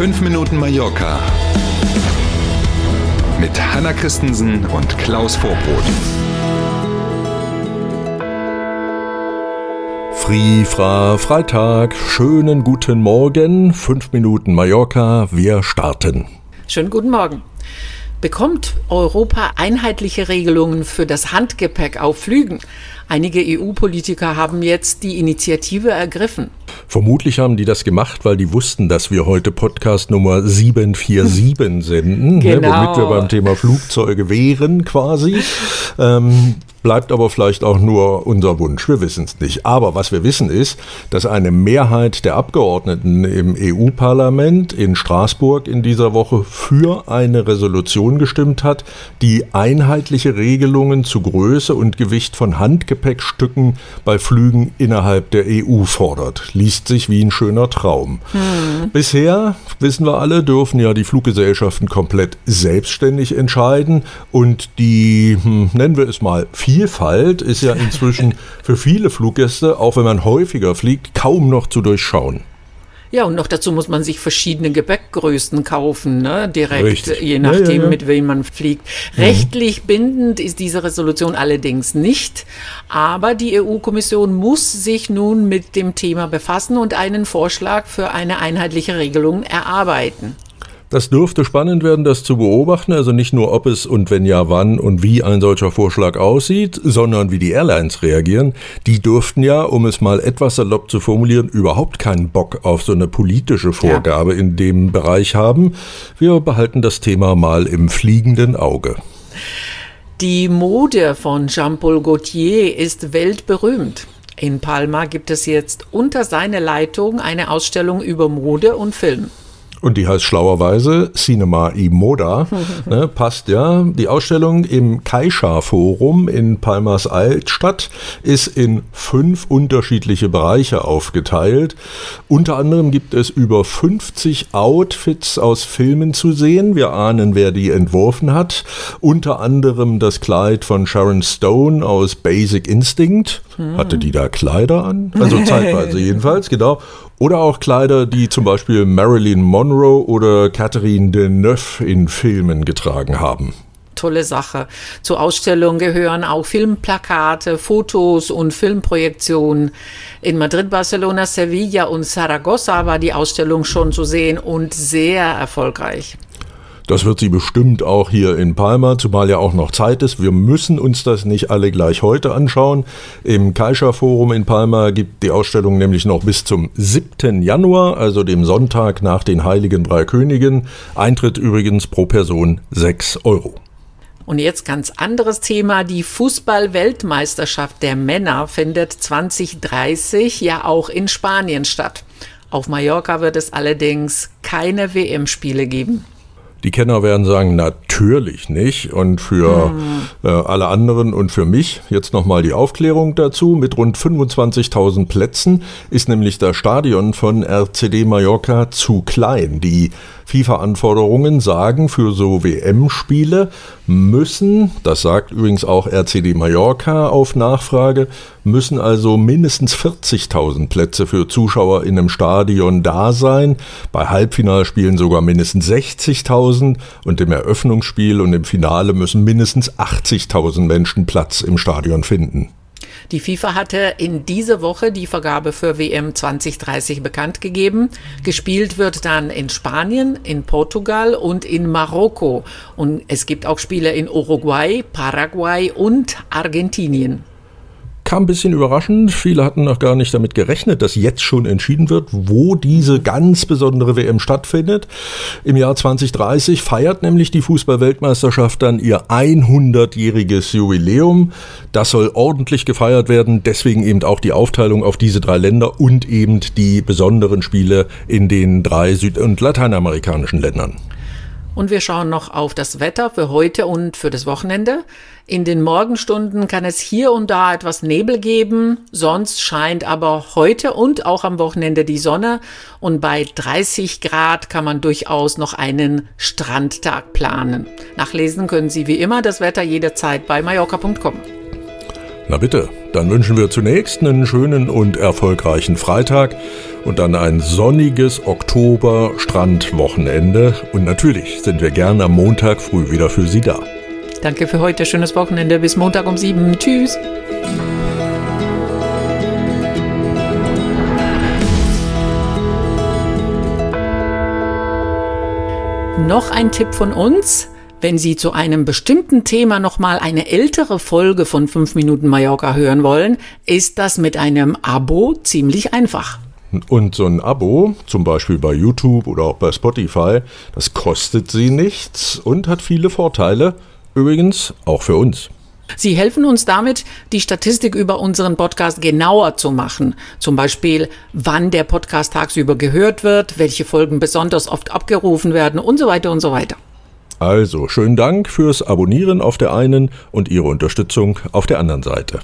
5 Minuten Mallorca mit Hanna Christensen und Klaus Vorbrot. Fri, Fra, Freitag, schönen guten Morgen, 5 Minuten Mallorca, wir starten. Schönen guten Morgen. Bekommt Europa einheitliche Regelungen für das Handgepäck auf Flügen? Einige EU-Politiker haben jetzt die Initiative ergriffen. Vermutlich haben die das gemacht, weil die wussten, dass wir heute Podcast Nummer 747 senden, genau. ne, womit wir beim Thema Flugzeuge wären quasi. Ähm, Bleibt aber vielleicht auch nur unser Wunsch, wir wissen es nicht. Aber was wir wissen ist, dass eine Mehrheit der Abgeordneten im EU-Parlament in Straßburg in dieser Woche für eine Resolution gestimmt hat, die einheitliche Regelungen zu Größe und Gewicht von Handgepäckstücken bei Flügen innerhalb der EU fordert. Liest sich wie ein schöner Traum. Hm. Bisher, wissen wir alle, dürfen ja die Fluggesellschaften komplett selbstständig entscheiden und die, hm, nennen wir es mal, Vielfalt ist ja inzwischen für viele Fluggäste, auch wenn man häufiger fliegt, kaum noch zu durchschauen. Ja, und noch dazu muss man sich verschiedene Gepäckgrößen kaufen, ne? direkt, Richtig. je nachdem, Ja, ja, ja. mit wem man fliegt. Rechtlich bindend ist diese Resolution allerdings nicht, aber die EU-Kommission muss sich nun mit dem Thema befassen und einen Vorschlag für eine einheitliche Regelung erarbeiten. Das dürfte spannend werden, das zu beobachten. Also nicht nur, ob es und wenn ja, wann und wie ein solcher Vorschlag aussieht, sondern wie die Airlines reagieren. Die dürften ja, um es mal etwas salopp zu formulieren, überhaupt keinen Bock auf so eine politische Vorgabe in dem Bereich haben. Wir behalten das Thema mal im fliegenden Auge. Die Mode von Jean-Paul Gaultier ist weltberühmt. In Palma gibt es jetzt unter seiner Leitung eine Ausstellung über Mode und Film. Und die heißt schlauerweise Cinema i Moda. ne, passt ja. Die Ausstellung im Caixa Forum in Palmas Altstadt ist in fünf unterschiedliche Bereiche aufgeteilt. Unter anderem gibt es über 50 Outfits aus Filmen zu sehen. Wir ahnen, wer die entworfen hat. Unter anderem das Kleid von Sharon Stone aus Basic Instinct. Hatte die da Kleider an? Also zeitweise jedenfalls, genau. Oder auch Kleider, die zum Beispiel Marilyn Monroe oder Catherine Deneuve in Filmen getragen haben. Tolle Sache. Zur Ausstellung gehören auch Filmplakate, Fotos und Filmprojektionen. In Madrid, Barcelona, Sevilla und Saragossa war die Ausstellung schon zu sehen und sehr erfolgreich. Das wird sie bestimmt auch hier in Palma, zumal ja auch noch Zeit ist. Wir müssen uns das nicht alle gleich heute anschauen. Im Caixa Forum in Palma gibt die Ausstellung nämlich noch bis zum 7. Januar, also dem Sonntag nach den Heiligen Drei Königen. Eintritt übrigens pro Person 6 Euro. Und jetzt ganz anderes Thema. Die Fußball-Weltmeisterschaft der Männer findet 2030 ja auch in Spanien statt. Auf Mallorca wird es allerdings keine WM-Spiele geben. Die Kenner werden sagen, natürlich nicht. Und für äh, alle anderen und für mich jetzt nochmal die Aufklärung dazu. Mit rund 25.000 Plätzen ist nämlich das Stadion von RCD Mallorca zu klein. Die FIFA-Anforderungen sagen, für so WM-Spiele müssen, das sagt übrigens auch RCD Mallorca auf Nachfrage, müssen also mindestens 40.000 Plätze für Zuschauer in einem Stadion da sein. Bei Halbfinalspielen sogar mindestens 60.000 und im Eröffnungsspiel und im Finale müssen mindestens 80.000 Menschen Platz im Stadion finden. Die FIFA hatte in dieser Woche die Vergabe für WM 2030 bekannt gegeben. Gespielt wird dann in Spanien, in Portugal und in Marokko. Und es gibt auch Spiele in Uruguay, Paraguay und Argentinien. Kam ein bisschen überraschend. Viele hatten noch gar nicht damit gerechnet, dass jetzt schon entschieden wird, wo diese ganz besondere WM stattfindet. Im Jahr 2030 feiert nämlich die Fußball-Weltmeisterschaft dann ihr 100-jähriges Jubiläum. Das soll ordentlich gefeiert werden. Deswegen eben auch die Aufteilung auf diese drei Länder und eben die besonderen Spiele in den drei süd- und lateinamerikanischen Ländern. Und wir schauen noch auf das Wetter für heute und für das Wochenende. In den Morgenstunden kann es hier und da etwas Nebel geben, sonst scheint aber heute und auch am Wochenende die Sonne und bei 30 Grad kann man durchaus noch einen Strandtag planen. Nachlesen können Sie wie immer das Wetter jederzeit bei mallorca.com. Na bitte, dann wünschen wir zunächst einen schönen und erfolgreichen Freitag und dann ein sonniges Oktober-Strandwochenende. Und natürlich sind wir gern am Montag früh wieder für Sie da. Danke für heute, schönes Wochenende. Bis Montag um sieben. Tschüss. Noch ein Tipp von uns. Wenn Sie zu einem bestimmten Thema nochmal eine ältere Folge von 5 Minuten Mallorca hören wollen, ist das mit einem Abo ziemlich einfach. Und so ein Abo, zum Beispiel bei YouTube oder auch bei Spotify, das kostet Sie nichts und hat viele Vorteile. Übrigens auch für uns. Sie helfen uns damit, die Statistik über unseren Podcast genauer zu machen. Zum Beispiel, wann der Podcast tagsüber gehört wird, welche Folgen besonders oft abgerufen werden und so weiter und so weiter. Also, schönen Dank fürs Abonnieren auf der einen und Ihre Unterstützung auf der anderen Seite.